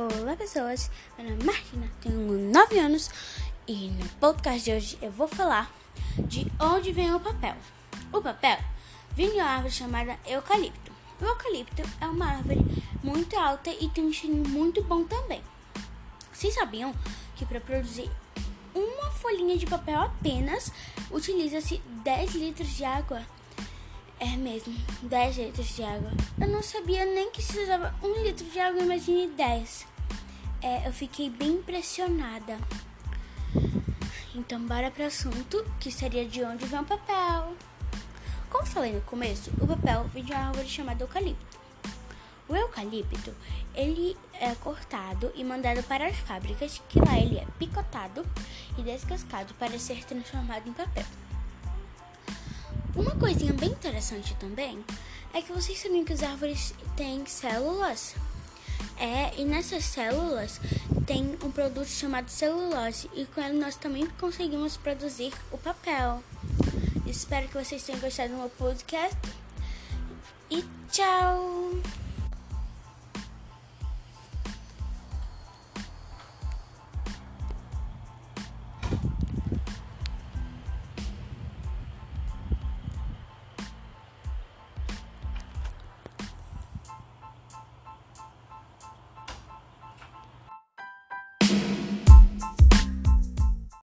Olá pessoas, meu nome é Martina, tenho 9 anos e no podcast de hoje eu vou falar de onde vem o papel. O papel vem de uma árvore chamada eucalipto. O eucalipto é uma árvore muito alta e tem um cheiro muito bom também. Vocês sabiam que para produzir uma folhinha de papel apenas utiliza-se 10 litros de água? É mesmo, 10 litros de água. Eu não sabia nem que se usava um litro de água, imagine 10. É, eu fiquei bem impressionada. Então, bora para o assunto, que seria de onde vem o papel. Como falei no começo, o papel vem de uma árvore chamada eucalipto. O eucalipto, ele é cortado e mandado para as fábricas, que lá ele é picotado e descascado para ser transformado em papel. Uma coisinha bem interessante também é que vocês sabiam que as árvores têm células? É, e nessas células tem um produto chamado celulose e com ele nós também conseguimos produzir o papel. Espero que vocês tenham gostado do meu podcast e tchau!